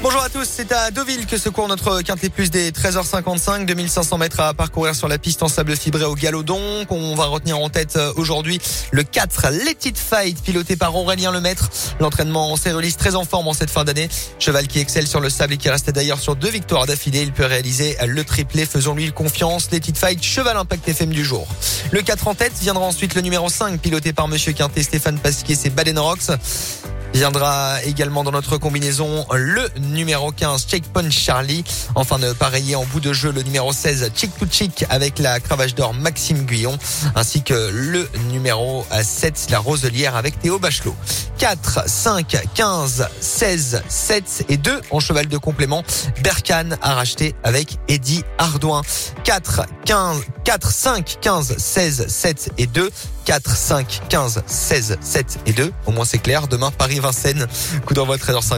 Bonjour à tous, c'est à Deauville que se court notre quintet plus des 13h55, 2500 mètres à parcourir sur la piste en sable fibré au galodon. On va retenir en tête euh, aujourd'hui le 4, Let It Fight, piloté par Aurélien Lemaître. L'entraînement en série très en forme en cette fin d'année. Cheval qui excelle sur le sable et qui reste d'ailleurs sur deux victoires d'affilée. Il peut réaliser le triplé, faisons-lui confiance. Let It Fight, cheval impact FM du jour. Le 4 en tête viendra ensuite le numéro 5, piloté par Monsieur Quintet, Stéphane Pasquier, c'est Baden Rocks. Viendra également dans notre combinaison le numéro 15 Checkpoint Charlie. Enfin de pareiller en bout de jeu le numéro 16 Chick to Chick avec la cravache d'or Maxime Guyon ainsi que le numéro 7 la Roselière avec Théo Bachelot. 4, 5, 15, 16, 7 et 2 en cheval de complément. Berkane a racheté avec Eddie Ardouin. 4, 15, 4, 5, 15, 16, 7 et 2. 4, 5, 15, 16, 7 et 2. Au moins c'est clair. Demain Paris-Vincennes. Coup d'envoi 13h50.